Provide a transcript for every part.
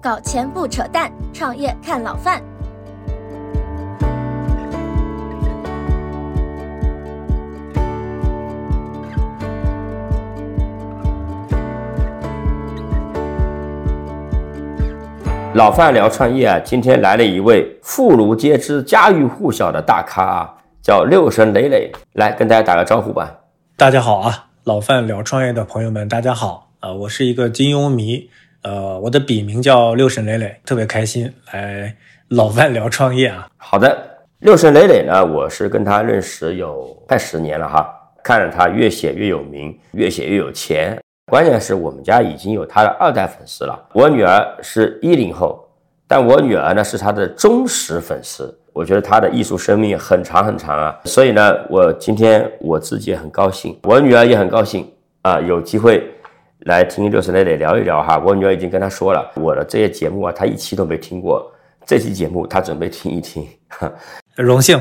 搞钱不扯淡，创业看老范。老范聊创业啊，今天来了一位妇孺皆知、家喻户晓的大咖啊，叫六神磊磊，来跟大家打个招呼吧。大家好啊，老范聊创业的朋友们，大家好啊，我是一个金庸迷，呃，我的笔名叫六神磊磊，特别开心来老范聊创业啊。好的，六神磊磊呢，我是跟他认识有快十年了哈，看着他越写越有名，越写越有钱。关键是我们家已经有他的二代粉丝了。我女儿是一零后，但我女儿呢是他的忠实粉丝。我觉得他的艺术生命很长很长啊。所以呢，我今天我自己也很高兴，我女儿也很高兴啊，有机会来听六神磊磊聊一聊哈。我女儿已经跟他说了，我的这些节目啊，她一期都没听过，这期节目她准备听一听。荣幸。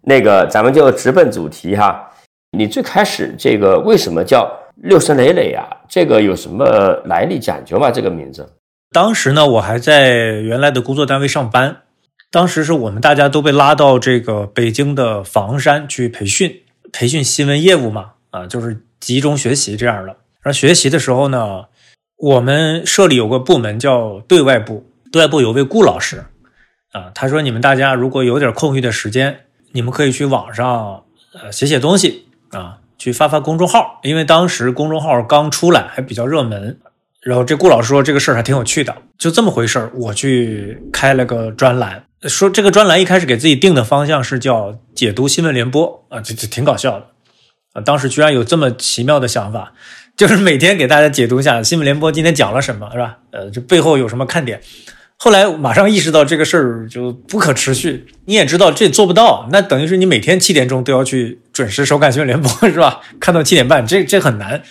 那个，咱们就直奔主题哈。你最开始这个为什么叫？六神磊磊呀，这个有什么来历讲究吗？这个名字，当时呢，我还在原来的工作单位上班，当时是我们大家都被拉到这个北京的房山去培训，培训新闻业务嘛，啊，就是集中学习这样的。然后学习的时候呢，我们社里有个部门叫对外部，对外部有位顾老师，啊，他说你们大家如果有点空余的时间，你们可以去网上呃写写东西啊。去发发公众号，因为当时公众号刚出来，还比较热门。然后这顾老师说这个事儿还挺有趣的，就这么回事儿。我去开了个专栏，说这个专栏一开始给自己定的方向是叫解读新闻联播啊，这这挺搞笑的啊。当时居然有这么奇妙的想法，就是每天给大家解读一下新闻联播今天讲了什么，是吧？呃，这背后有什么看点？后来马上意识到这个事儿就不可持续，你也知道这做不到，那等于是你每天七点钟都要去准时收看新闻联播，是吧？看到七点半，这这很难。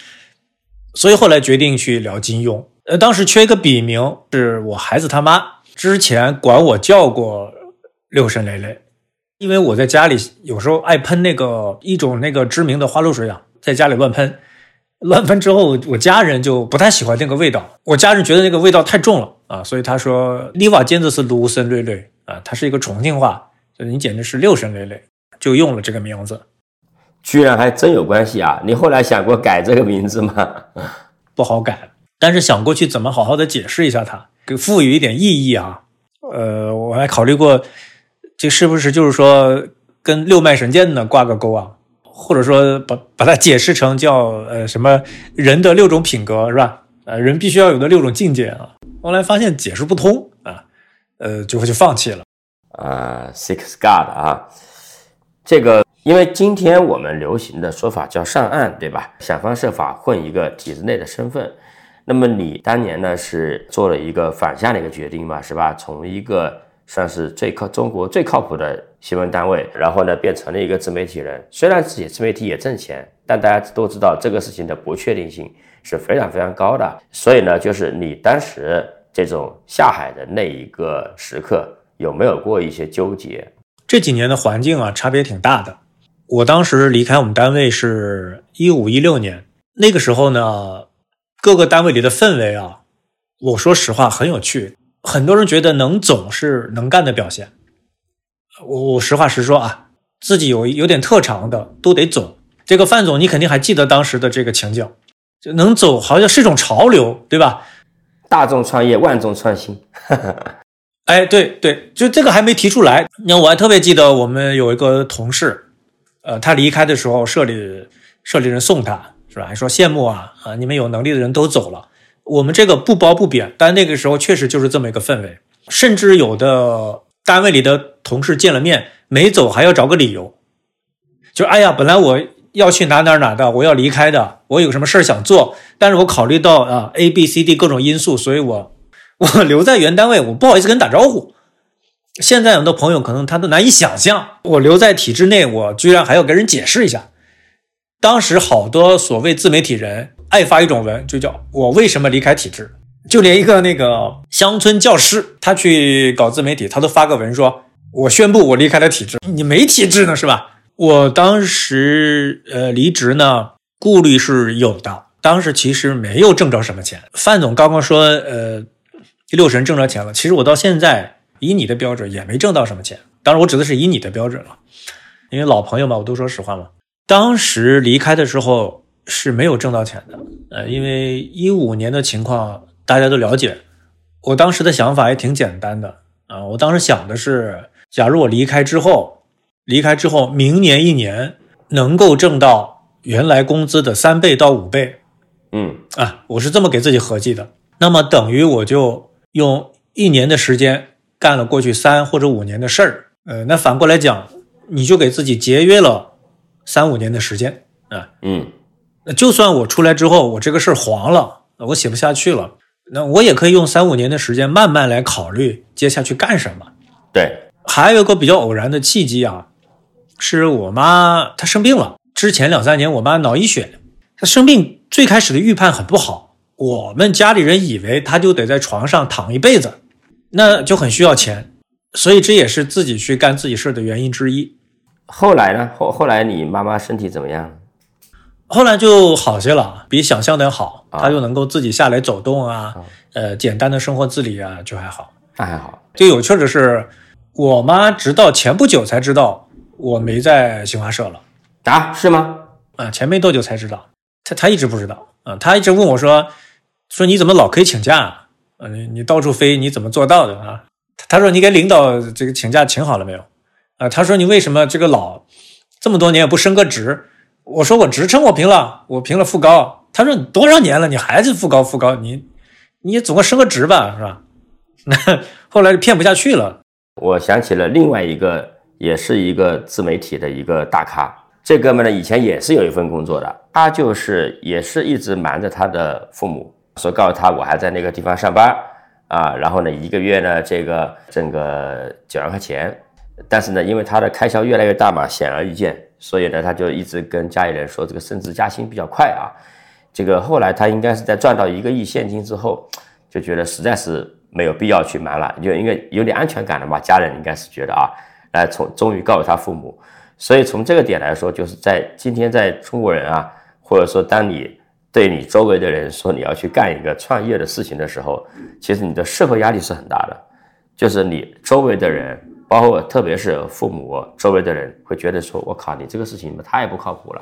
所以后来决定去聊金庸。呃，当时缺一个笔名，是我孩子他妈之前管我叫过六神磊磊，因为我在家里有时候爱喷那个一种那个知名的花露水啊，在家里乱喷。乱喷之后，我家人就不太喜欢那个味道。我家人觉得那个味道太重了啊，所以他说：“你瓦尖子是卢森瑞瑞啊，它是一个重庆话，就你简直是六神磊磊，就用了这个名字。”居然还真有关系啊！你后来想过改这个名字吗？不好改，但是想过去怎么好好的解释一下它，给赋予一点意义啊。呃，我还考虑过，这是不是就是说跟六脉神剑呢挂个钩啊？或者说把把它解释成叫呃什么人的六种品格是吧？呃，人必须要有的六种境界啊。后来发现解释不通啊，呃，就会就放弃了。啊，Six God 啊，这个因为今天我们流行的说法叫上岸，对吧？想方设法混一个体制内的身份。那么你当年呢是做了一个反向的一个决定嘛，是吧？从一个算是最靠中国最靠谱的。新闻单位，然后呢，变成了一个自媒体人。虽然自己自媒体也挣钱，但大家都知道这个事情的不确定性是非常非常高的。所以呢，就是你当时这种下海的那一个时刻，有没有过一些纠结？这几年的环境啊，差别挺大的。我当时离开我们单位是一五一六年，那个时候呢，各个单位里的氛围啊，我说实话很有趣。很多人觉得能走是能干的表现。我我实话实说啊，自己有有点特长的都得走。这个范总，你肯定还记得当时的这个情景，就能走好像是一种潮流，对吧？大众创业，万众创新。哎，对对，就这个还没提出来。那我还特别记得我们有一个同事，呃，他离开的时候，社里社里人送他，是吧？还说羡慕啊啊，你们有能力的人都走了，我们这个不褒不贬，但那个时候确实就是这么一个氛围，甚至有的。单位里的同事见了面没走，还要找个理由，就哎呀，本来我要去哪哪哪的，我要离开的，我有什么事想做，但是我考虑到啊 A B C D 各种因素，所以我 我留在原单位，我不好意思跟人打招呼。现在很多朋友可能他都难以想象，我留在体制内，我居然还要跟人解释一下。当时好多所谓自媒体人爱发一种文，就叫我为什么离开体制。就连一个那个乡村教师，他去搞自媒体，他都发个文说：“我宣布我离开了体制。”你没体制呢是吧？我当时呃离职呢，顾虑是有的。当时其实没有挣着什么钱。范总刚刚说，呃，六十人挣着钱了。其实我到现在以你的标准也没挣到什么钱，当然我指的是以你的标准了，因为老朋友嘛，我都说实话嘛。当时离开的时候是没有挣到钱的，呃，因为一五年的情况大家都了解。我当时的想法也挺简单的啊，我当时想的是，假如我离开之后，离开之后明年一年能够挣到原来工资的三倍到五倍，嗯啊，我是这么给自己合计的。那么等于我就用一年的时间干了过去三或者五年的事儿，呃，那反过来讲，你就给自己节约了三五年的时间啊。嗯那就算我出来之后，我这个事儿黄了，我写不下去了，那我也可以用三五年的时间慢慢来考虑接下去干什么。对，还有一个比较偶然的契机啊，是我妈她生病了。之前两三年，我妈脑溢血，她生病最开始的预判很不好，我们家里人以为她就得在床上躺一辈子，那就很需要钱，所以这也是自己去干自己事儿的原因之一。后来呢？后后来你妈妈身体怎么样？后来就好些了，比想象的要好，啊她就能够自己下来走动啊，呃，简单的生活自理啊，就还好。那还好。最有趣的是，我妈直到前不久才知道我没在新华社了。啊，是吗？啊，前没多久才知道，她她一直不知道啊，她一直问我说，说你怎么老可以请假啊？啊你你到处飞，你怎么做到的啊？他他说你给领导这个请假请好了没有？啊，他说你为什么这个老这么多年也不升个职？我说我职称我评了，我评了副高。他说多少年了，你还是副高副高，你你总该升个职吧，是吧？那 后来就骗不下去了，我想起了另外一个，也是一个自媒体的一个大咖。这哥们呢，以前也是有一份工作的，他就是也是一直瞒着他的父母，说告诉他我还在那个地方上班啊，然后呢，一个月呢这个挣个几万块钱，但是呢，因为他的开销越来越大嘛，显而易见，所以呢，他就一直跟家里人说这个升职加薪比较快啊。这个后来他应该是在赚到一个亿现金之后，就觉得实在是没有必要去瞒了，就应该有点安全感了嘛。家人应该是觉得啊，来从终于告诉他父母。所以从这个点来说，就是在今天在中国人啊，或者说当你对你周围的人说你要去干一个创业的事情的时候，其实你的社会压力是很大的，就是你周围的人，包括特别是父母周围的人，会觉得说，我靠，你这个事情太不靠谱了。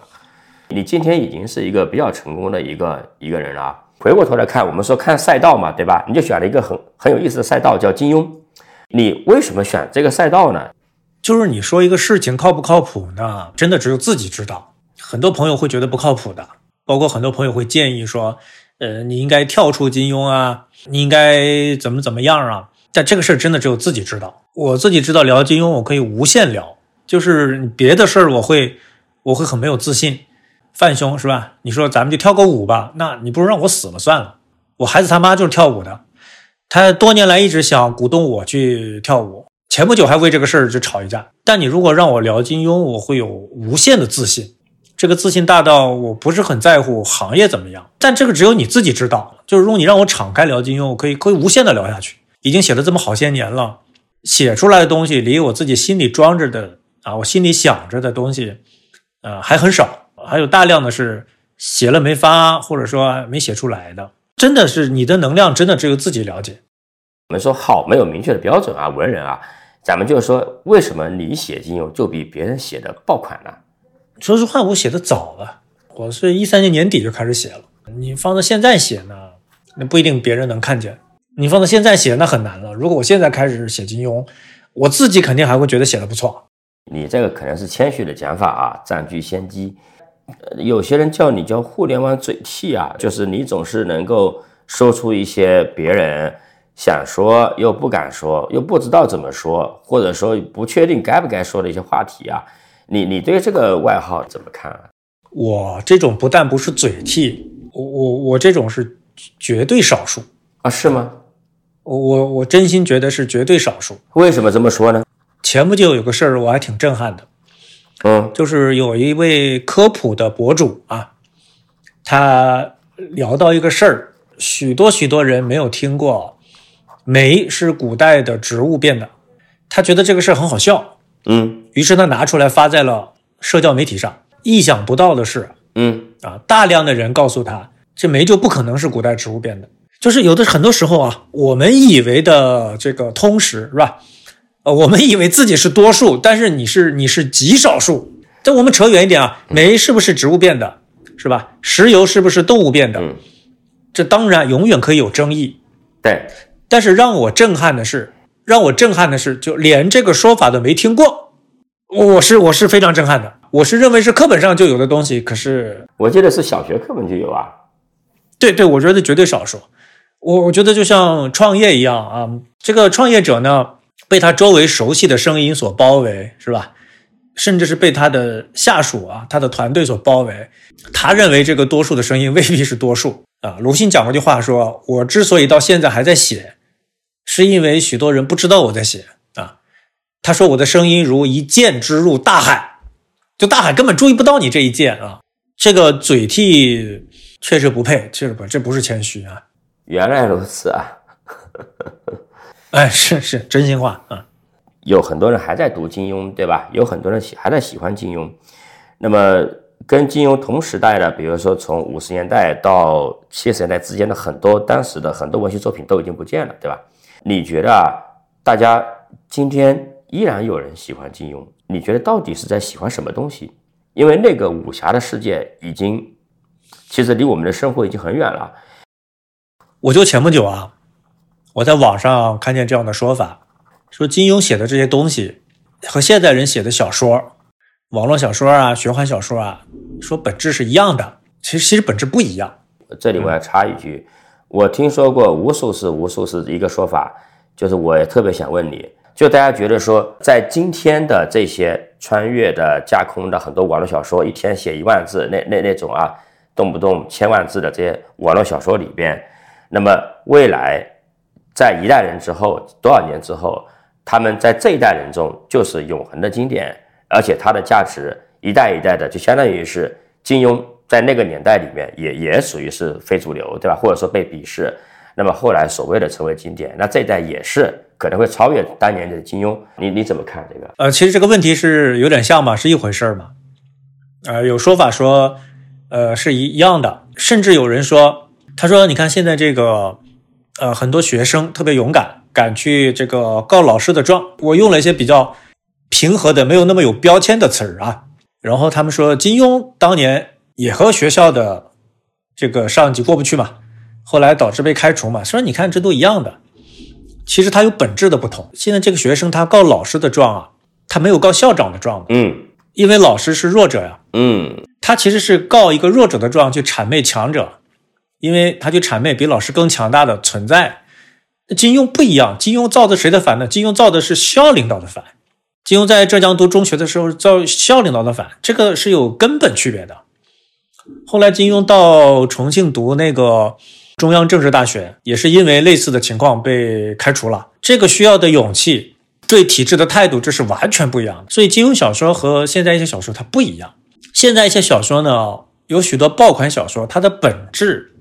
你今天已经是一个比较成功的一个一个人了啊。回过头来看，我们说看赛道嘛，对吧？你就选了一个很很有意思的赛道，叫金庸。你为什么选这个赛道呢？就是你说一个事情靠不靠谱呢？真的只有自己知道。很多朋友会觉得不靠谱的，包括很多朋友会建议说，呃，你应该跳出金庸啊，你应该怎么怎么样啊。但这个事儿真的只有自己知道。我自己知道聊金庸，我可以无限聊，就是别的事儿我会我会很没有自信。范兄是吧？你说咱们就跳个舞吧，那你不如让我死了算了。我孩子他妈就是跳舞的，他多年来一直想鼓动我去跳舞。前不久还为这个事儿就吵一架，但你如果让我聊金庸，我会有无限的自信，这个自信大到我不是很在乎行业怎么样，但这个只有你自己知道。就是如果你让我敞开聊金庸，我可以可以无限的聊下去。已经写了这么好些年了，写出来的东西离我自己心里装着的啊，我心里想着的东西，呃，还很少，还有大量的是写了没发，或者说没写出来的。真的是你的能量，真的只有自己了解。我们说好没有明确的标准啊，文人啊，咱们就是说，为什么你写金庸就比别人写的爆款呢？说实话，我写的早了，我是一三年年底就开始写了。你放到现在写呢，那不一定别人能看见。你放到现在写，那很难了。如果我现在开始写金庸，我自己肯定还会觉得写的不错。你这个可能是谦虚的讲法啊，占据先机。呃有些人叫你叫互联网嘴替啊，就是你总是能够说出一些别人想说又不敢说，又不知道怎么说，或者说不确定该不该说的一些话题啊。你你对这个外号怎么看啊？我这种不但不是嘴替，我我我这种是绝对少数。啊，是吗？我我我真心觉得是绝对少数。为什么这么说呢？前不久有个事儿，我还挺震撼的。嗯就是有一位科普的博主啊，他聊到一个事儿，许多许多人没有听过，煤是古代的植物变的，他觉得这个事儿很好笑，嗯于是他拿出来发在了社交媒体上。意想不到的是嗯啊，大量的人告诉他，这煤就不可能是古代植物变的。就是有的很多时候啊，我们以为的这个通识是吧？呃，我们以为自己是多数，但是你是你是极少数。这我们扯远一点啊，煤是不是植物变的，是吧？石油是不是动物变的？嗯这当然永远可以有争议。对，但是让我震撼的是，让我震撼的是，就连这个说法都没听过，我是我是非常震撼的。我是认为是课本上就有的东西，可是我记得是小学课本就有啊。对对，我觉得绝对少数。我我觉得就像创业一样啊，这个创业者呢，被他周围熟悉的声音所包围，是吧？甚至是被他的下属啊、他的团队所包围。他认为这个多数的声音未必是多数啊。鲁迅讲过句话说：“我之所以到现在还在写，是因为许多人不知道我在写啊。”他说：“我的声音如一箭之入大海，就大海根本注意不到你这一箭啊。”这个嘴替确实不配，确实不，这不是谦虚啊。原来如此啊！哎，是是真心话啊。有很多人还在读金庸，对吧？有很多人喜还在喜欢金庸。那么跟金庸同时代的，比如说从五十年代到七十年代之间的很多当时的很多文学作品都已经不见了，对吧？你觉得啊，大家今天依然有人喜欢金庸，你觉得到底是在喜欢什么东西？因为那个武侠的世界已经其实离我们的生活已经很远了。我就前不久啊，我在网上看见这样的说法，说金庸写的这些东西和现代人写的小说、网络小说啊、玄幻小说啊，说本质是一样的。其实其实本质不一样。这里我要插一句，我听说过无数次、无数次一个说法，就是我也特别想问你，就大家觉得说，在今天的这些穿越的、架空的很多网络小说，一天写一万字，那那那种啊，动不动千万字的这些网络小说里边，那么未来在一代人之后，多少年之后，他们在这一代人中就是永恒的经典，而且它的价值一代一代的，就相当于是金庸在那个年代里面也也属于是非主流，对吧？或者说被鄙视。那么后来所谓的成为经典，那这一代也是可能会超越当年的金庸。你你怎么看这个？呃，其实这个问题是有点像嘛，是一回事儿嘛。呃，有说法说，呃，是一一样的，甚至有人说，他说，你看现在这个，呃，很多学生特别勇敢，敢去这个告老师的状。我用了一些比较平和的、没有那么有标签的词儿啊。然后他们说，金庸当年也和学校的这个上级过不去嘛，后来导致被开除嘛。说你看这都一样的，其实它有本质的不同。现在这个学生他告老师的状啊，他没有告校长的状的，嗯因为老师是弱者呀，嗯他其实是告一个弱者的状去谄媚强者，因为他去谄媚比老师更强大的存在。金庸不一样，金庸造的谁的反呢？金庸造的是校领导的反。金庸在浙江读中学的时候造校领导的反，这个是有根本区别的。后来金庸到重庆读那个中央政治大学，也是因为类似的情况被开除了。这个需要的勇气，对体制的态度，这是完全不一样的。所以金庸小说和现在一些小说它不一样。现在一些小说呢，有许多爆款小说，它的本质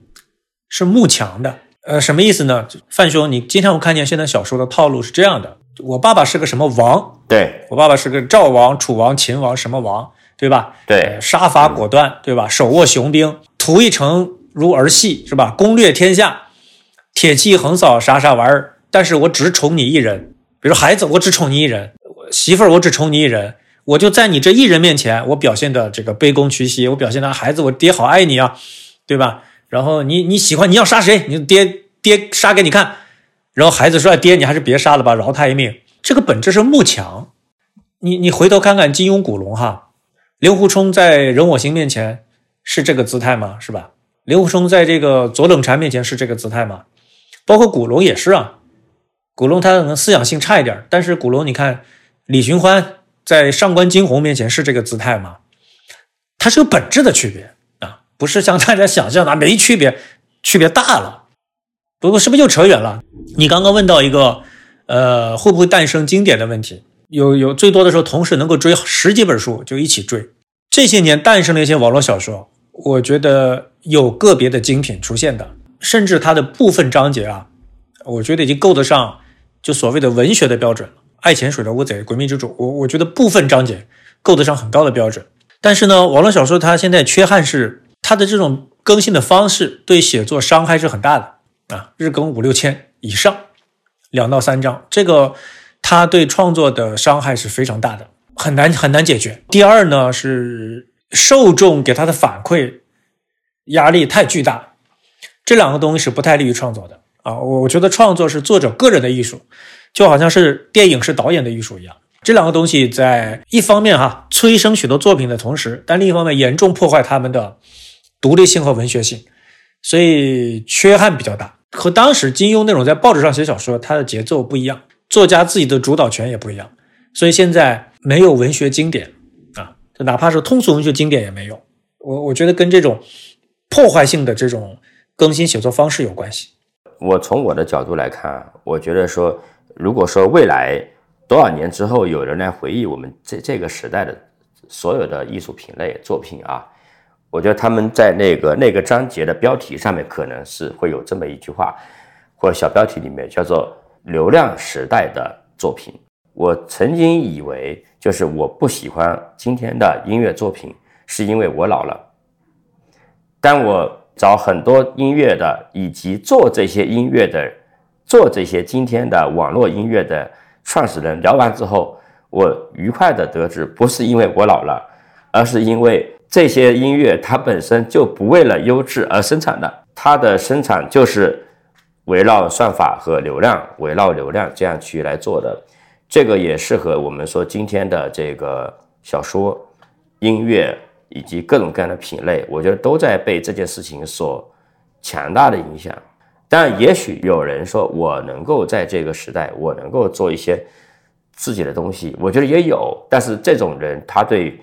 是慕强的。呃，什么意思呢？范兄，你经常会看见现在小说的套路是这样的：我爸爸是个什么王，对我爸爸是个赵王、楚王、秦王什么王，对吧？对呃杀伐果断，对吧？手握雄兵，图一城如儿戏，是吧？攻略天下，铁骑横扫啥啥玩意儿。但是我只宠你一人，比如孩子，我只宠你一人；媳妇儿，我只宠你一人。我就在你这一人面前，我表现的这个卑躬屈膝，我表现的孩子，我爹好爱你啊，对吧？然后你你喜欢你要杀谁，你爹爹杀给你看。然后孩子说：“爹，你还是别杀了吧，饶他一命。”这个本质是慕强。你你回头看看金庸、古龙哈，令狐冲在人我行面前是这个姿态吗？是吧？令狐冲在这个左冷禅面前是这个姿态吗？包括古龙也是啊。古龙他可能思想性差一点，但是古龙你看李寻欢在上官惊鸿面前是这个姿态吗？它是有本质的区别，不是像大家想象的没区别，区别大了。不过是不是又扯远了？你刚刚问到一个，呃，会不会诞生经典的问题？有有最多的时候，同时能够追十几本书就一起追。这些年诞生了一些网络小说，我觉得有个别的精品出现的，甚至它的部分章节啊，我觉得已经够得上就所谓的文学的标准了。爱潜水的乌贼、诡秘之主，我我觉得部分章节够得上很高的标准。但是呢，网络小说它现在缺憾是他的这种更新的方式对写作伤害是很大的。啊，日更五六千以上，两到三章，这个他对创作的伤害是非常大的，很难很难解决。第二呢是受众给他的反馈压力太巨大，这两个东西是不太利于创作的啊。我我觉得创作是作者个人的艺术，就好像是电影是导演的艺术一样。这两个东西在一方面哈催生许多作品的同时，但另一方面严重破坏他们的独立性和文学性，所以缺憾比较大。和当时金庸那种在报纸上写小说，他的节奏不一样，作家自己的主导权也不一样，所以现在没有文学经典啊，就哪怕是通俗文学经典也没有。我我觉得跟这种破坏性的这种更新写作方式有关系。我从我的角度来看，我觉得说，如果说未来多少年之后有人来回忆我们这这个时代的所有的艺术品类作品啊。我觉得他们在那个那个章节的标题上面可能是会有这么一句话，或者小标题里面叫做“流量时代的作品”。我曾经以为就是我不喜欢今天的音乐作品，是因为我老了。当我找很多音乐的以及做这些音乐的、做这些今天的网络音乐的创始人聊完之后，我愉快的得知，不是因为我老了，而是因为。这些音乐它本身就不为了优质而生产的，它的生产就是围绕算法和流量，围绕流量这样去来做的。这个也适合我们说今天的这个小说、音乐以及各种各样的品类，我觉得都在被这件事情所强大的影响。但也许有人说我能够在这个时代，我能够做一些自己的东西，我觉得也有。但是这种人他对。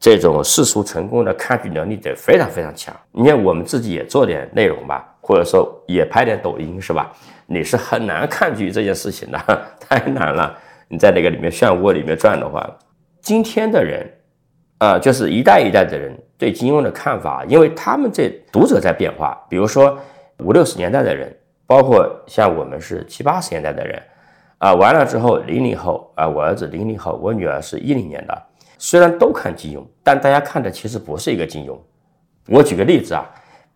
这种世俗成功的抗拒能力得非常非常强。你看，我们自己也做点内容吧，或者说也拍点抖音，是吧？你是很难抗拒这件事情的，太难了。你在那个里面漩涡里面转的话，今天的人，啊，就是一代一代的人对金庸的看法，因为他们这读者在变化。比如说五六十年代的人，包括像我们是七八十年代的人，啊，完了之后零零后，啊，我儿子零零后，我女儿是一零年的。虽然都看金庸，但大家看的其实不是一个金庸。我举个例子啊，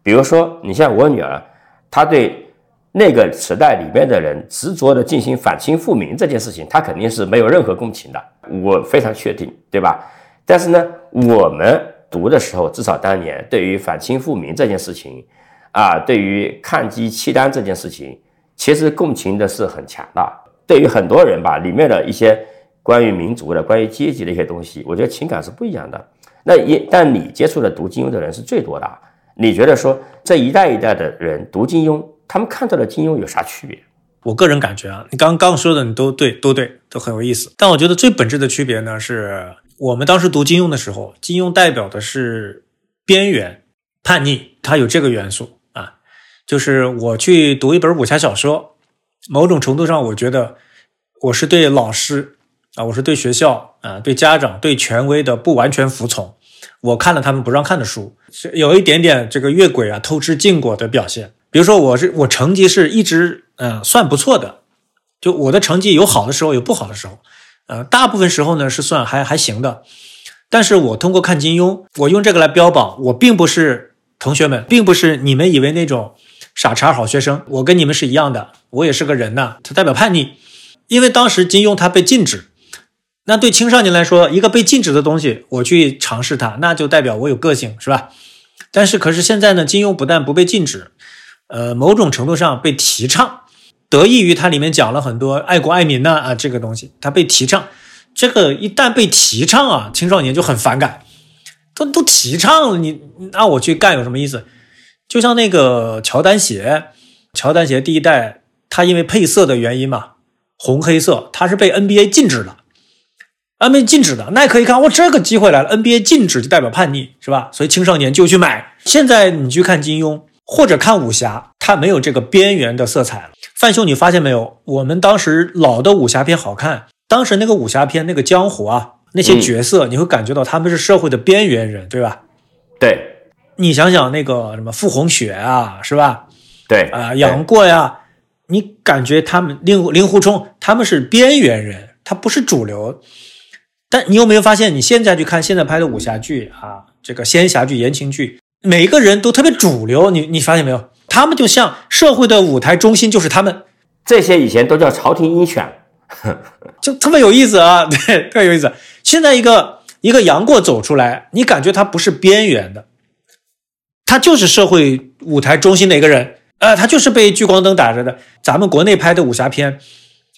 比如说你像我女儿，她对那个时代里面的人执着的进行反清复明这件事情，她肯定是没有任何共情的。我非常确定，对吧？但是呢，我们读的时候，至少当年对于反清复明这件事情，啊，对于抗击契丹这件事情，其实共情的是很强的。对于很多人吧，里面的一些。关于民族的、关于阶级的一些东西，我觉得情感是不一样的。那一但你接触的读金庸的人是最多的，你觉得说这一代一代的人读金庸，他们看到的金庸有啥区别？我个人感觉啊，你刚刚说的你都对，都对，都很有意思。但我觉得最本质的区别呢，是我们当时读金庸的时候，金庸代表的是边缘、叛逆，它有这个元素啊。就是我去读一本武侠小说，某种程度上，我觉得我是对老师。啊，我是对学校啊，对家长、对权威的不完全服从。我看了他们不让看的书，是有一点点这个越轨啊、偷吃禁果的表现。比如说，我是我成绩是一直嗯算不错的，就我的成绩有好的时候，有不好的时候，呃，大部分时候呢是算还还行的。但是我通过看金庸，我用这个来标榜，我并不是同学们，并不是你们以为那种傻叉好学生，我跟你们是一样的，我也是个人呐。它代表叛逆，因为当时金庸他被禁止。那对青少年来说，一个被禁止的东西，我去尝试它，那就代表我有个性，是吧？但是，可是现在呢，金庸不但不被禁止，呃，某种程度上被提倡，得益于它里面讲了很多爱国爱民呢啊，这个东西它被提倡。这个一旦被提倡啊，青少年就很反感，都都提倡了，你那我去干有什么意思？就像那个乔丹鞋，乔丹鞋第一代，它因为配色的原因嘛，红黑色，它是被 NBA 禁止的。NBA 禁止的，那也可以看，我，这个机会来了！NBA 禁止就代表叛逆，是吧？所以青少年就去买。现在你去看金庸或者看武侠，它没有这个边缘的色彩了。范兄，你发现没有？我们当时老的武侠片好看，当时那个武侠片那个江湖啊，那些角色，你会感觉到他们是社会的边缘人，对吧？对，你想想那个什么傅红雪啊，是吧？对啊，杨过呀，你感觉他们令令狐冲他们是边缘人，他不是主流。但你有没有发现，你现在去看现在拍的武侠剧啊，这个仙侠剧、言情剧，每个人都特别主流。你你发现没有？他们就像社会的舞台中心，就是他们，这些以前都叫朝廷鹰犬，就特别有意思啊，对，特别有意思。现在一个一个杨过走出来，你感觉他不是边缘的，他就是社会舞台中心的一个人，呃，他就是被聚光灯打着的。咱们国内拍的武侠片，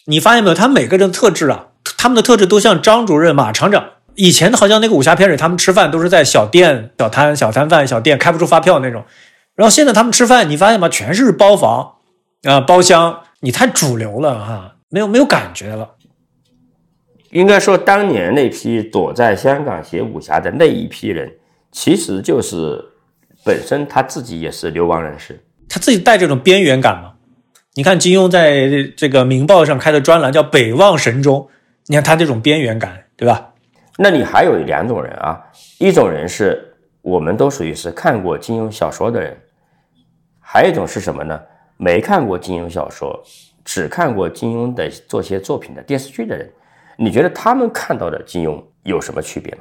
你发现没有？他每个人的特质啊，他们的特质都像张主任、马厂长。以前的好像那个武侠片里，他们吃饭都是在小店、小摊、小摊贩、小店开不出发票那种。然后现在他们吃饭，你发现吗？全是包房啊，包厢。你太主流了哈，没有没有感觉了。应该说，当年那批躲在香港写武侠的那一批人，其实就是本身他自己也是流亡人士，他自己带这种边缘感嘛。你看金庸在这个《明报》上开的专栏叫《北望神州》，你看他这种边缘感，对吧？那你还有两种人啊，一种人是我们都属于是看过金庸小说的人，还有一种是什么呢？没看过金庸小说，只看过金庸的做些作品的电视剧的人，你觉得他们看到的金庸有什么区别吗？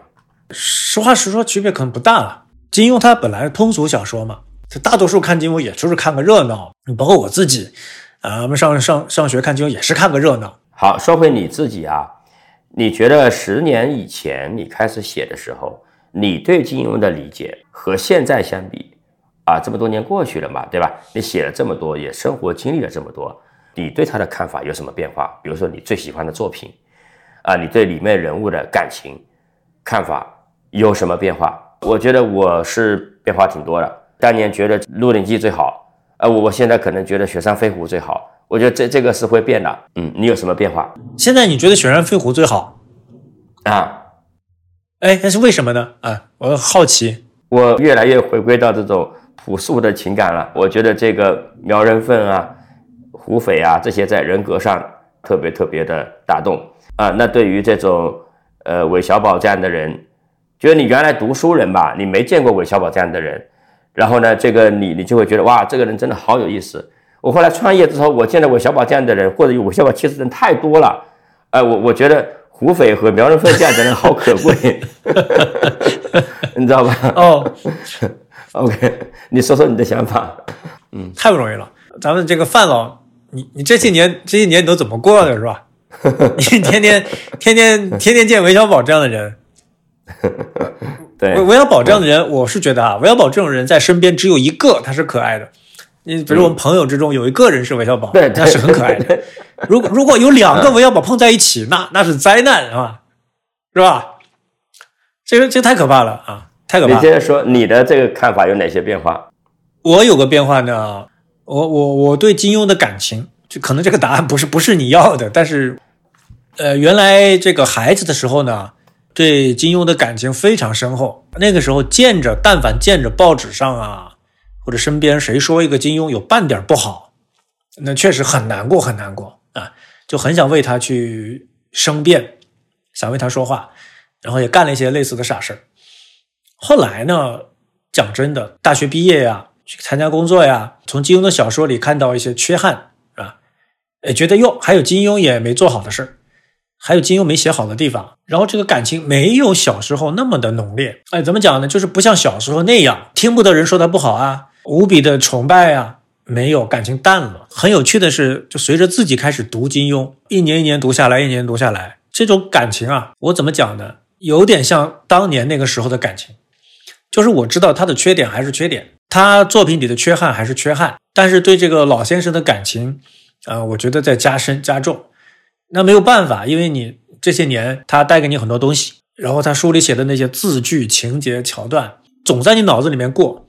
实话实说，区别可能不大了。金庸他本来是通俗小说嘛，这大多数看金庸也就是看个热闹。你包括我自己，啊，我们上上上学看金庸也是看个热闹。好，说回你自己啊。你觉得十年以前你开始写的时候，你对金庸的理解和现在相比，啊，这么多年过去了嘛，对吧？你写了这么多，也生活经历了这么多，你对他的看法有什么变化？比如说你最喜欢的作品，啊，你对里面人物的感情看法有什么变化？我觉得我是变化挺多的。当年觉得《鹿鼎记》最好，呃，我我现在可能觉得《雪山飞狐》最好。我觉得这这个是会变的，嗯，你有什么变化？现在你觉得《雪山飞狐》最好啊？哎，那是为什么呢？啊，我好奇。我越来越回归到这种朴素的情感了。我觉得这个苗人凤啊、胡斐啊这些在人格上特别特别的打动啊。那对于这种呃韦小宝这样的人，就是你原来读书人吧，你没见过韦小宝这样的人，然后呢，这个你你就会觉得哇，这个人真的好有意思。我后来创业之后，我见到韦小宝这样的人，或者有韦小宝气质的人太多了。哎，我我觉得胡斐和苗人凤这样的人好可贵，你知道吧？哦，OK，你说说你的想法。嗯，太不容易了。咱们这个范老，你你这些年这些年你都怎么过的，是吧？你天天天天天天见韦小宝这样的人，对，韦韦小宝这样的人，我是觉得啊，韦小宝这种人在身边只有一个，他是可爱的。你比如我们朋友之中有一个人是韦小宝，对，那是很可爱的。如果如果有两个韦小宝碰在一起，那那是灾难啊，是吧？这个这太可怕了啊，太可怕。你接着说，你的这个看法有哪些变化？我有个变化呢，我我我对金庸的感情，就可能这个答案不是不是你要的，但是，呃，原来这个孩子的时候呢，对金庸的感情非常深厚。那个时候见着，但凡见着报纸上啊。或者身边谁说一个金庸有半点不好，那确实很难过，很难过啊！就很想为他去申辩，想为他说话，然后也干了一些类似的傻事后来呢，讲真的，大学毕业呀，去参加工作呀，从金庸的小说里看到一些缺憾啊，哎，觉得哟，还有金庸也没做好的事还有金庸没写好的地方，然后这个感情没有小时候那么的浓烈。哎，怎么讲呢？就是不像小时候那样听不得人说他不好啊。无比的崇拜啊，没有感情淡了。很有趣的是，就随着自己开始读金庸，一年一年读下来，一年读下来，这种感情啊，我怎么讲呢？有点像当年那个时候的感情，就是我知道他的缺点还是缺点，他作品里的缺憾还是缺憾，但是对这个老先生的感情，啊，我觉得在加深加重。那没有办法，因为你这些年他带给你很多东西，然后他书里写的那些字句、情节、桥段，总在你脑子里面过。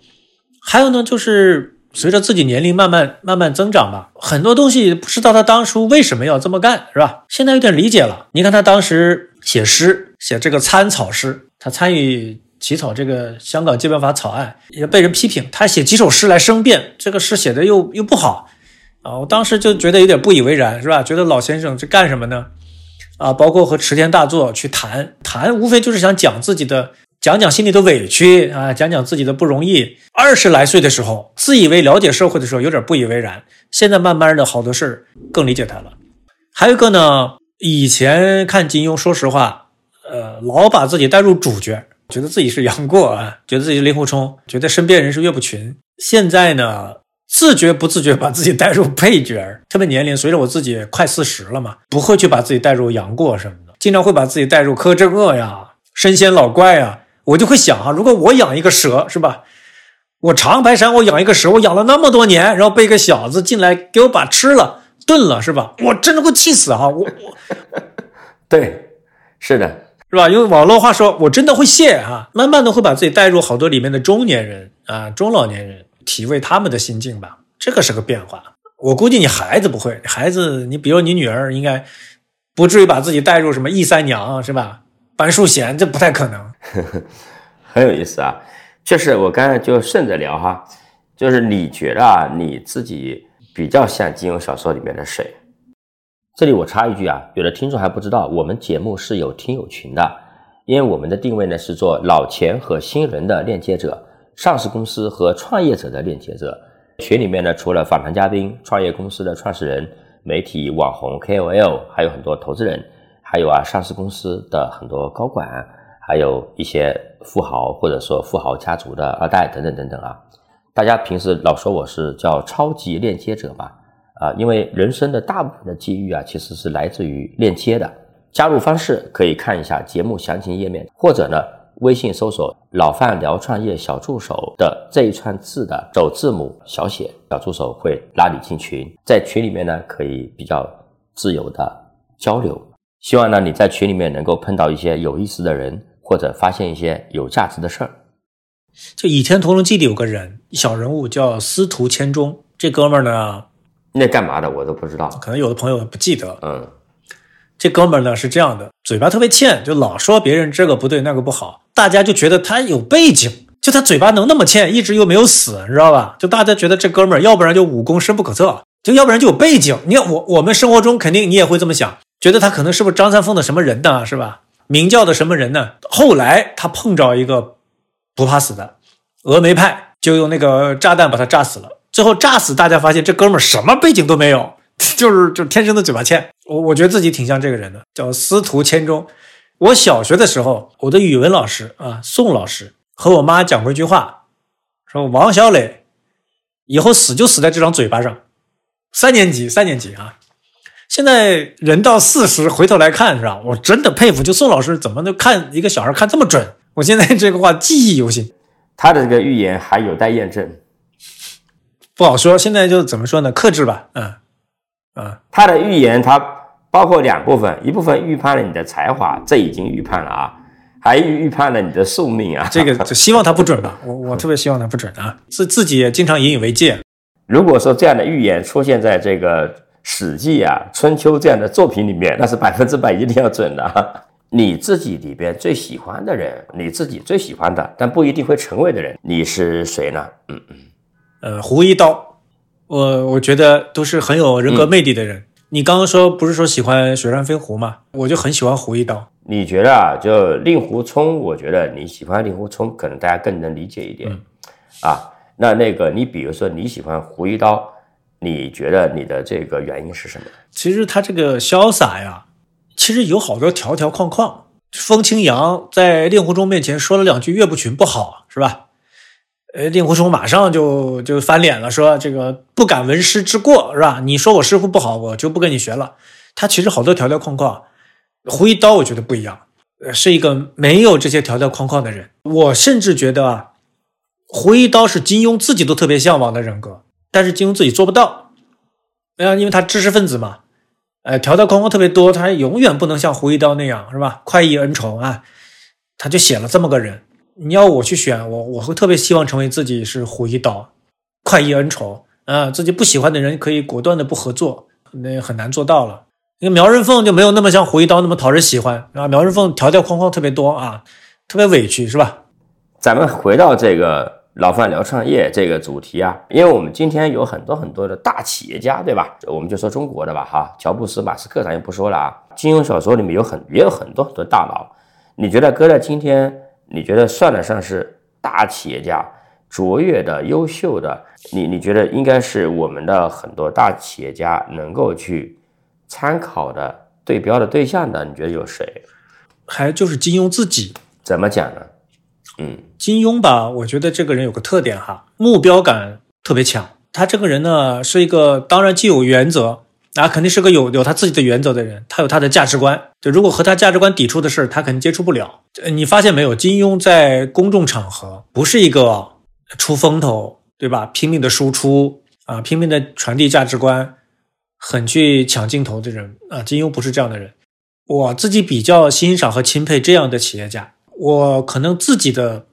还有呢，就是随着自己年龄慢慢慢慢增长吧，很多东西不知道他当初为什么要这么干，是吧？现在有点理解了。你看他当时写诗，写这个参草诗，他参与起草这个香港基本法草案，也被人批评。他写几首诗来申辩，这个诗写的又又不好啊！我当时就觉得有点不以为然，是吧？觉得老先生这干什么呢？啊，包括和池田大作去谈谈，无非就是想讲自己的。讲讲心里的委屈啊，讲讲自己的不容易。二十来岁的时候，自以为了解社会的时候，有点不以为然。现在慢慢的好多事儿更理解他了。还有一个呢，以前看金庸，说实话，呃，老把自己带入主角，觉得自己是杨过啊，觉得自己是令狐冲，觉得身边人是岳不群。现在呢，自觉不自觉把自己带入配角，特别年龄随着我自己快四十了嘛，不会去把自己带入杨过什么的，经常会把自己带入柯镇恶呀、神仙老怪呀。我就会想啊，如果我养一个蛇，是吧？我长白山我养一个蛇，我养了那么多年，然后被一个小子进来给我把吃了炖了，是吧？我真的会气死啊！我我 对，是的，是吧？用网络话说，我真的会谢啊！慢慢的会把自己带入好多里面的中年人啊、中老年人，体味他们的心境吧。这个是个变化。我估计你孩子不会，孩子，你比如你女儿，应该不至于把自己带入什么易三娘是吧？白淑贤，这不太可能。很有意思啊。就是我刚才就顺着聊哈，就是你觉得啊，你自己比较像金庸小说里面的谁？这里我插一句啊，有的听众还不知道，我们节目是有听友群的，因为我们的定位呢是做老钱和新人的链接者，上市公司和创业者的链接者。群里面呢，除了访谈嘉宾、创业公司的创始人、媒体网红 KOL，还有很多投资人，还有啊上市公司的很多高管。还有一些富豪或者说富豪家族的二代等等等等啊，大家平时老说我是叫超级链接者嘛，啊，因为人生的大部分的机遇啊，其实是来自于链接的。加入方式可以看一下节目详情页面，或者呢，微信搜索“老范聊创业小助手”的这一串字的首字母小写，小助手会拉你进群，在群里面呢，可以比较自由的交流。希望呢，你在群里面能够碰到一些有意思的人。或者发现一些有价值的事儿。就《倚天屠龙记》里有个人，小人物叫司徒千钟，这哥们儿呢，那干嘛的我都不知道，可能有的朋友不记得。嗯，这哥们儿呢是这样的，嘴巴特别欠，就老说别人这个不对那个不好，大家就觉得他有背景，就他嘴巴能那么欠，一直又没有死，你知道吧？就大家觉得这哥们儿要不然就武功深不可测，就要不然就有背景。你看我我们生活中肯定你也会这么想，觉得他可能是不是张三丰的什么人呢？是吧？明教的什么人呢？后来他碰着一个不怕死的峨眉派，就用那个炸弹把他炸死了。最后炸死，大家发现这哥们儿什么背景都没有，就是就天生的嘴巴欠。我我觉得自己挺像这个人的，叫司徒千钟。我小学的时候，我的语文老师啊，宋老师和我妈讲过一句话，说王小磊以后死就死在这张嘴巴上。三年级，三年级啊。现在人到四十，回头来看是吧？我真的佩服，就宋老师怎么能看一个小孩看这么准？我现在这个话记忆犹新。他的这个预言还有待验证，不好说。现在就怎么说呢？克制吧，嗯嗯。他的预言，他包括两部分，一部分预判了你的才华，这已经预判了啊，还预预判了你的寿命啊。这个 就希望他不准吧，我我特别希望他不准啊。是自己也经常引以为戒。如果说这样的预言出现在这个。《史记》啊，《春秋》这样的作品里面，那是百分之百一定要准的。你自己里边最喜欢的人，你自己最喜欢的，但不一定会成为的人，你是谁呢？嗯嗯，呃，胡一刀，我我觉得都是很有人格魅力的人。你刚刚说不是说喜欢雪山飞狐吗？我就很喜欢胡一刀。你觉得啊，就令狐冲，我觉得你喜欢令狐冲，可能大家更能理解一点。啊，那那个你比如说你喜欢胡一刀。你觉得你的这个原因是什么？其实他这个潇洒呀，其实有好多条条框框。风清扬在令狐冲面前说了两句岳不群不好，是吧？呃，令狐冲马上就就翻脸了，说这个不敢闻师之过，是吧？你说我师傅不好，我就不跟你学了。他其实好多条条框框，胡一刀我觉得不一样，呃是一个没有这些条条框框的人。我甚至觉得啊，胡一刀是金庸自己都特别向往的人格。但是金庸自己做不到，啊，因为他知识分子嘛，呃，条条框框特别多，他永远不能像胡一刀那样，是吧？快意恩仇啊，他就写了这么个人。你要我去选，我我会特别希望成为自己是胡一刀，快意恩仇啊，自己不喜欢的人可以果断的不合作，那很难做到了。因为苗人凤就没有那么像胡一刀那么讨人喜欢啊，苗人凤条条框框特别多啊，特别委屈，是吧？咱们回到这个。老范聊创业这个主题啊，因为我们今天有很多很多的大企业家，对吧？我们就说中国的吧，哈，乔布斯、马斯克咱就不说了啊。金庸小说里面有很也有很多很多大佬，你觉得搁在今天，你觉得算得上是大企业家、卓越的、优秀的？你你觉得应该是我们的很多大企业家能够去参考的对标的对象的？你觉得有谁？还就是金庸自己？怎么讲呢？嗯，金庸吧，我觉得这个人有个特点哈，目标感特别强。他这个人呢是一个当然既有原则啊，肯定是个有有他自己的原则的人，他有他的价值观。就如果和他价值观抵触的事儿他肯定接触不了。你发现没有，金庸在公众场合不是一个出风头，对吧？拼命的输出啊，拼命的传递价值观，很去抢镜头的人啊。金庸不是这样的人。我自己比较欣赏和钦佩这样的企业家。我可能自己的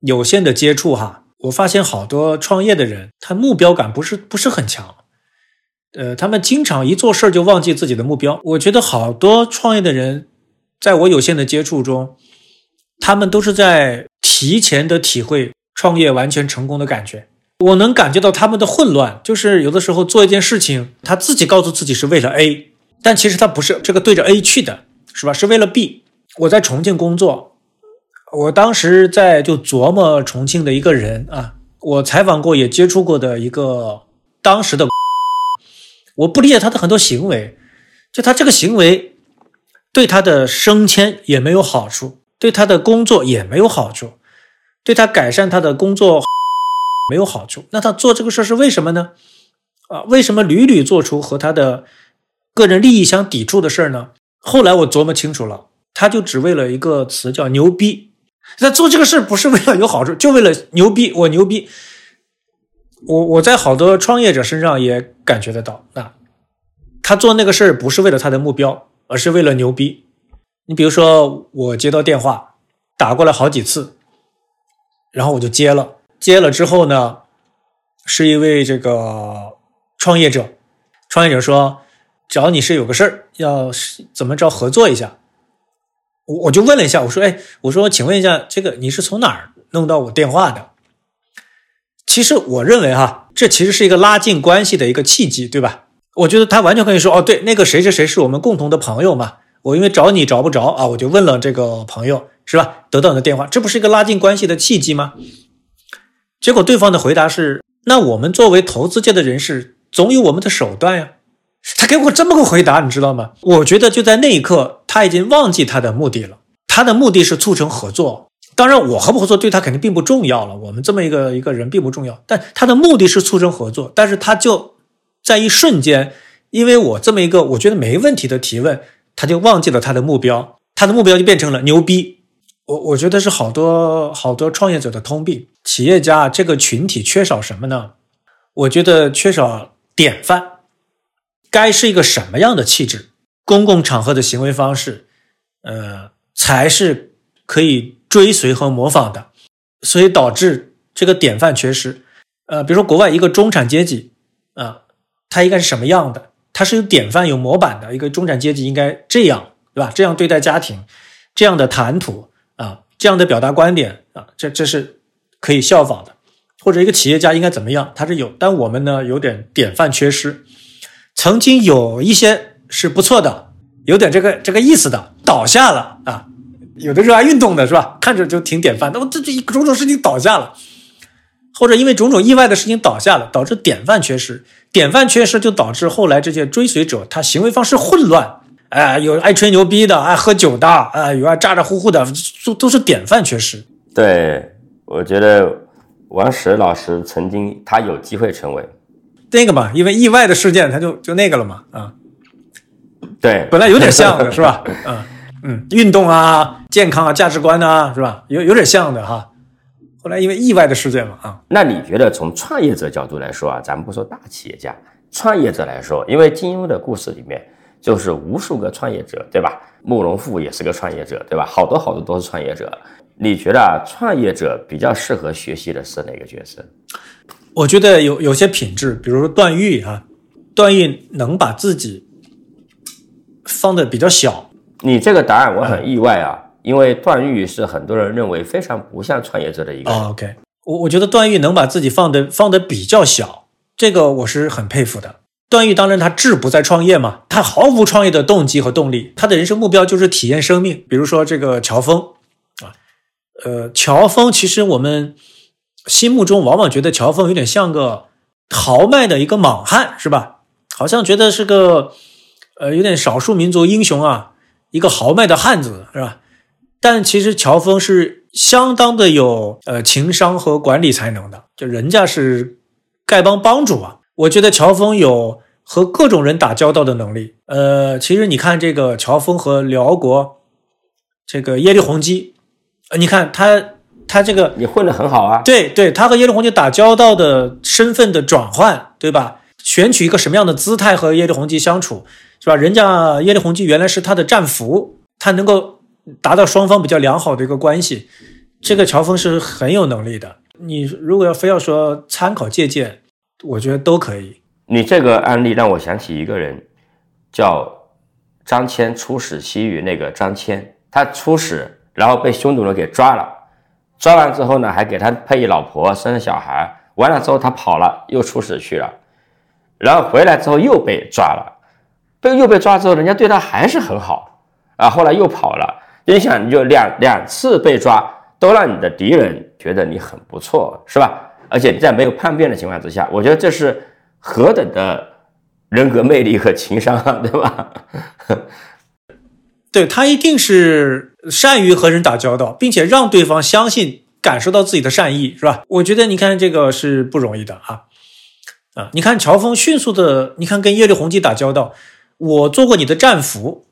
有限的接触哈，我发现好多创业的人，他目标感不是不是很强，呃，他们经常一做事就忘记自己的目标。我觉得好多创业的人，在我有限的接触中，他们都是在提前的体会创业完全成功的感觉。我能感觉到他们的混乱，就是有的时候做一件事情，他自己告诉自己是为了 A，但其实他不是这个对着 A 去的，是吧？是为了 B。我在重庆工作。我当时在就琢磨重庆的一个人啊，我采访过也接触过的一个当时的，我不理解他的很多行为，就他这个行为对他的升迁也没有好处，对他的工作也没有好处，对他改善他的工作没有好处。那他做这个事是为什么呢？啊，为什么屡屡做出和他的个人利益相抵触的事呢？后来我琢磨清楚了，他就只为了一个词叫牛逼。那做这个事不是为了有好处，就为了牛逼。我牛逼，我我在好多创业者身上也感觉得到。那他做那个事不是为了他的目标，而是为了牛逼。你比如说，我接到电话打过来好几次，然后我就接了。接了之后呢，是一位这个创业者，创业者说找你是有个事儿，要怎么着合作一下。我我就问了一下，我说：“哎，我说，请问一下，这个你是从哪儿弄到我电话的？”其实我认为哈，这其实是一个拉近关系的一个契机，对吧？我觉得他完全可以说：“哦，对，那个谁谁谁是我们共同的朋友嘛。”我因为找你找不着啊，我就问了这个朋友，是吧？得到你的电话，这不是一个拉近关系的契机吗？结果对方的回答是：“那我们作为投资界的人士，总有我们的手段呀。”他给我这么个回答，你知道吗？我觉得就在那一刻，他已经忘记他的目的了。他的目的是促成合作。当然，我合不合作对他肯定并不重要了。我们这么一个一个人并不重要，但他的目的是促成合作。但是他就在一瞬间，因为我这么一个我觉得没问题的提问，他就忘记了他的目标。他的目标就变成了牛逼。我我觉得是好多好多创业者的通病。企业家这个群体缺少什么呢？我觉得缺少典范。该是一个什么样的气质？公共场合的行为方式，呃，才是可以追随和模仿的。所以导致这个典范缺失。呃，比如说国外一个中产阶级啊，他应该是什么样的？他是有典范、有模板的。一个中产阶级应该这样，对吧？这样对待家庭，这样的谈吐啊，这样的表达观点啊，这这是可以效仿的。或者一个企业家应该怎么样？他是有，但我们呢，有点典范缺失。曾经有一些是不错的，有点这个这个意思的，倒下了啊。有的热爱运动的是吧？看着就挺典范。那么这这一种种事情倒下了，或者因为种种意外的事情倒下了，导致典范缺失。典范缺失就导致后来这些追随者他行为方式混乱。哎，有爱吹牛逼的，爱喝酒的，啊，有爱咋咋呼呼的，都都是典范缺失。对，我觉得王石老师曾经他有机会成为。那个嘛，因为意外的事件，他就就那个了嘛，啊，对，本来有点像的是吧？嗯 嗯，运动啊，健康啊，价值观啊，是吧？有有点像的哈。后来因为意外的事件嘛，啊，那你觉得从创业者角度来说啊，咱们不说大企业家，创业者来说，因为金庸的故事里面就是无数个创业者，对吧？慕容复也是个创业者，对吧？好多好多都是创业者。你觉得啊，创业者比较适合学习的是哪个角色？我觉得有有些品质，比如说段誉啊，段誉能把自己放的比较小。你这个答案我很意外啊，因为段誉是很多人认为非常不像创业者的一个。OK，我我觉得段誉能把自己放的放的比较小，这个我是很佩服的。段誉当然他志不在创业嘛，他毫无创业的动机和动力，他的人生目标就是体验生命。比如说这个乔峰啊，呃，乔峰其实我们。心目中往往觉得乔峰有点像个豪迈的一个莽汉，是吧？好像觉得是个呃有点少数民族英雄啊，一个豪迈的汉子，是吧？但其实乔峰是相当的有呃情商和管理才能的，就人家是丐帮帮主啊。我觉得乔峰有和各种人打交道的能力。呃，其实你看这个乔峰和辽国这个耶律洪基，呃，你看他他这个你混得很好啊。对对，他和耶律洪基打交道的身份的转换，对吧？选取一个什么样的姿态和耶律洪基相处，是吧？人家耶律洪基原来是他的战俘，他能够达到双方比较良好的一个关系。这个乔峰是很有能力的。你如果要非要说参考借鉴，我觉得都可以。你这个案例让我想起一个人，叫张骞出使西域那个张骞，他出使然后被匈奴人给抓了，抓完之后呢，还给他配一老婆，生了小孩，完了之后他跑了，又出使去了，然后回来之后又被抓了，被又被抓之后，人家对他还是很好啊，后来又跑了。你想，你就两两次被抓。都让你的敌人觉得你很不错，是吧？而且在没有叛变的情况之下，我觉得这是何等的人格魅力和情商啊，对吧？对他一定是善于和人打交道，并且让对方相信、感受到自己的善意，是吧？我觉得你看这个是不容易的啊啊！你看乔峰迅速的，你看跟耶律洪基打交道，我做过你的战俘，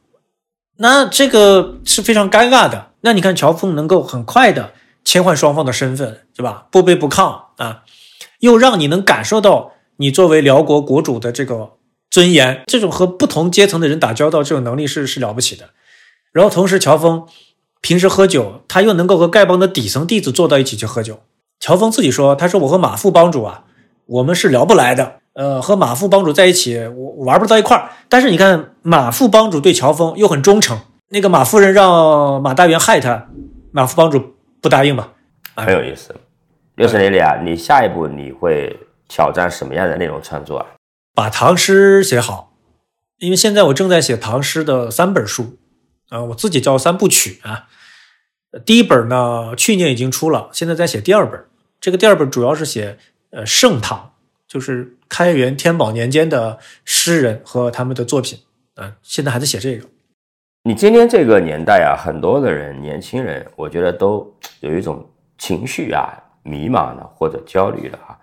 那这个是非常尴尬的。那你看，乔峰能够很快的切换双方的身份，是吧？不卑不亢啊，又让你能感受到你作为辽国国主的这个尊严。这种和不同阶层的人打交道，这种能力是是了不起的。然后同时，乔峰平时喝酒，他又能够和丐帮的底层弟子坐到一起去喝酒。乔峰自己说：“他说我和马副帮主啊，我们是聊不来的。呃，和马副帮主在一起，我玩不到一块儿。但是你看，马副帮主对乔峰又很忠诚。”那个马夫人让马大元害他，马副帮主不答应吧？很有意思。六十年里啊，你下一步你会挑战什么样的内容创作啊？把唐诗写好，因为现在我正在写唐诗的三本书，啊，我自己叫三部曲啊。第一本呢，去年已经出了，现在在写第二本。这个第二本主要是写呃盛唐，就是开元天宝年间的诗人和他们的作品，啊，现在还在写这个。你今天这个年代啊，很多的人，年轻人，我觉得都有一种情绪啊，迷茫的或者焦虑的啊，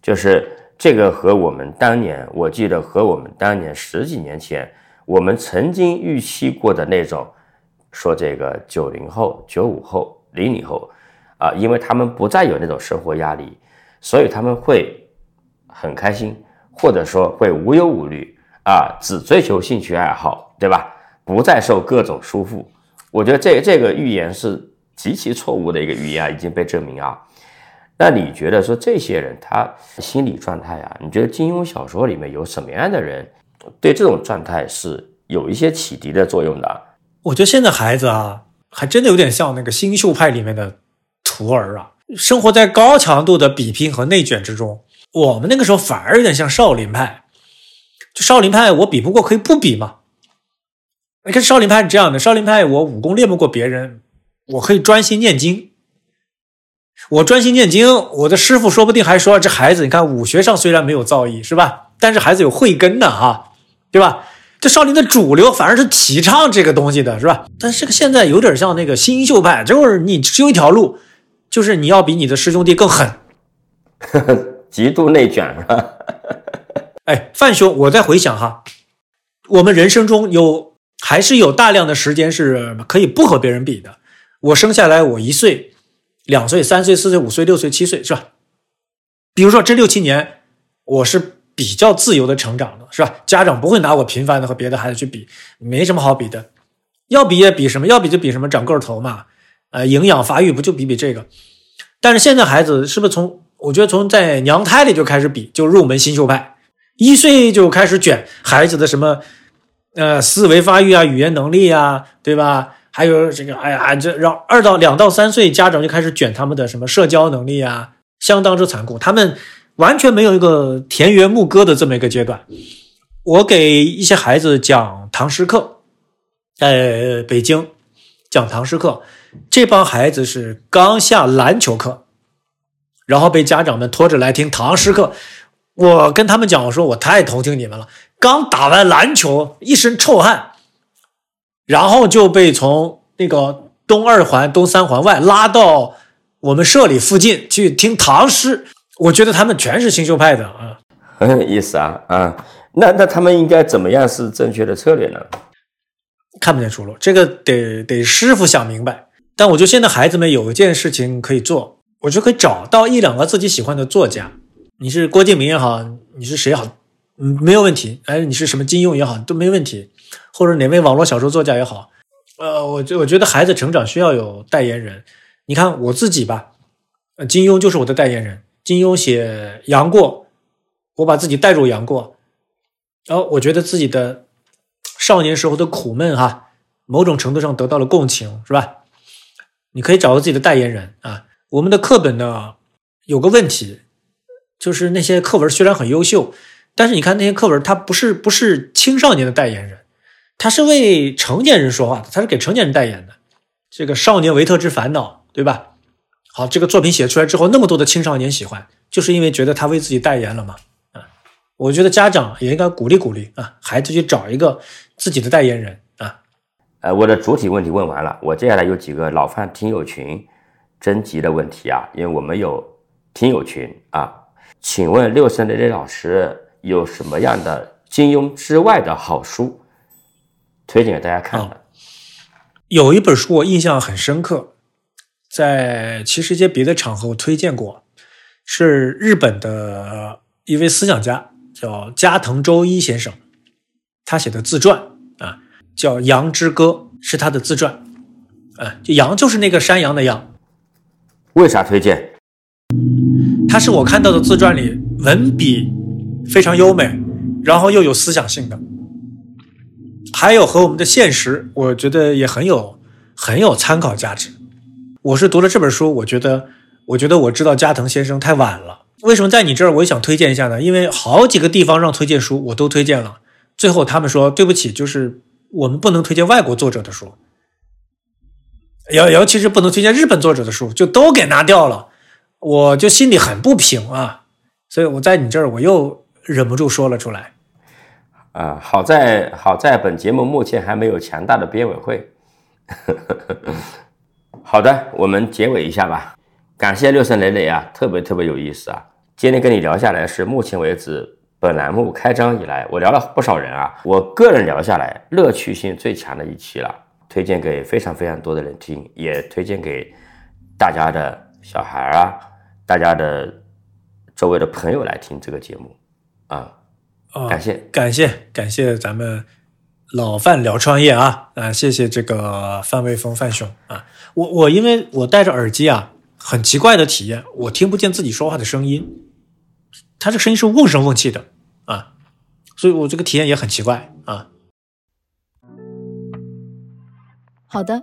就是这个和我们当年，我记得和我们当年十几年前，我们曾经预期过的那种，说这个九零后、九五后、零零后啊，因为他们不再有那种生活压力，所以他们会很开心，或者说会无忧无虑啊，只追求兴趣爱好，对吧？不再受各种束缚，我觉得这这个预言是极其错误的一个预言，已经被证明啊。那你觉得说这些人他心理状态啊？你觉得金庸小说里面有什么样的人对这种状态是有一些启迪的作用的？我觉得现在孩子啊，还真的有点像那个新秀派里面的徒儿啊，生活在高强度的比拼和内卷之中。我们那个时候反而有点像少林派，就少林派我比不过可以不比嘛。你看少林派是这样的，少林派我武功练不过别人，我可以专心念经。我专心念经，我的师傅说不定还说这孩子，你看武学上虽然没有造诣，是吧？但是孩子有慧根的哈，对吧？这少林的主流反而是提倡这个东西的，是吧？但是这个现在有点像那个新秀派，就是你只有一条路，就是你要比你的师兄弟更狠，极度内卷是吧？哎，范兄，我再回想哈，我们人生中有。还是有大量的时间是可以不和别人比的。我生下来，我一岁、两岁、三岁、四岁、五岁、六岁、七岁，是吧？比如说这六七年，我是比较自由的成长了，是吧？家长不会拿我频繁的和别的孩子去比，没什么好比的。要比也比什么？要比就比什么？长个儿头嘛，呃，营养发育不就比比这个？但是现在孩子是不是从？我觉得从在娘胎里就开始比，就入门新秀派，一岁就开始卷孩子的什么？呃，思维发育啊，语言能力啊，对吧？还有这个，哎呀，这让二到两到三岁，家长就开始卷他们的什么社交能力啊，相当之残酷。他们完全没有一个田园牧歌的这么一个阶段。我给一些孩子讲唐诗课，在北京讲唐诗课，这帮孩子是刚下篮球课，然后被家长们拖着来听唐诗课。我跟他们讲，我说我太同情你们了。刚打完篮球，一身臭汗，然后就被从那个东二环、东三环外拉到我们社里附近去听唐诗。我觉得他们全是新秀派的啊，很 有意思啊啊。那那他们应该怎么样是正确的策略呢？看不见出路，这个得得师傅想明白。但我觉得现在孩子们有一件事情可以做，我就可以找到一两个自己喜欢的作家。你是郭敬明也好，你是谁也好，嗯，没有问题。哎，你是什么金庸也好，都没问题。或者哪位网络小说作家也好，呃，我我觉得孩子成长需要有代言人。你看我自己吧，呃，金庸就是我的代言人。金庸写杨过，我把自己带入杨过。然后我觉得自己的少年时候的苦闷哈，某种程度上得到了共情，是吧？你可以找个自己的代言人啊。我们的课本呢有个问题，就是那些课文虽然很优秀，但是你看那些课文，它不是不是青少年的代言人，它是为成年人说话的，它是给成年人代言的。这个《少年维特之烦恼》，对吧？好，这个作品写出来之后，那么多的青少年喜欢，就是因为觉得他为自己代言了嘛。啊我觉得家长也应该鼓励鼓励啊，孩子去找一个自己的代言人啊。呃，我的主体问题问完了，我接下来有几个老范听友群征集的问题啊，因为我们有听友群啊，请问六神磊磊老师有什么样的金庸之外的好书推荐给大家看的？有一本书我印象很深刻，在其实一些别的场合我推荐过，是日本的一位思想家。叫加藤周一先生，他写的自传啊，叫《羊之歌》，是他的自传。啊，就羊就是那个山羊的羊。为啥推荐？他是我看到的自传里文笔非常优美，然后又有思想性的，还有和我们的现实，我觉得也很有很有参考价值。我是读了这本书，我觉得，我觉得我知道加藤先生太晚了。为什么在你这儿我也想推荐一下呢？因为好几个地方让推荐书，我都推荐了，最后他们说对不起，就是我们不能推荐外国作者的书，尤尤其是不能推荐日本作者的书，就都给拿掉了，我就心里很不平啊。所以我在你这儿我又忍不住说了出来。啊，好在好在本节目目前还没有强大的编委会。好的，我们结尾一下吧。感谢六神磊磊啊，特别特别有意思啊。今天跟你聊下来是目前为止本栏目开张以来，我聊了不少人啊。我个人聊下来乐趣性最强的一期了，推荐给非常非常多的人听，也推荐给大家的小孩啊，大家的周围的朋友来听这个节目啊。感谢感谢感谢咱们老范聊创业啊啊！谢谢这个范卫峰范兄啊。我我因为我戴着耳机啊，很奇怪的体验，我听不见自己说话的声音。他这声音是瓮声瓮气的啊，所以我这个体验也很奇怪啊。好的，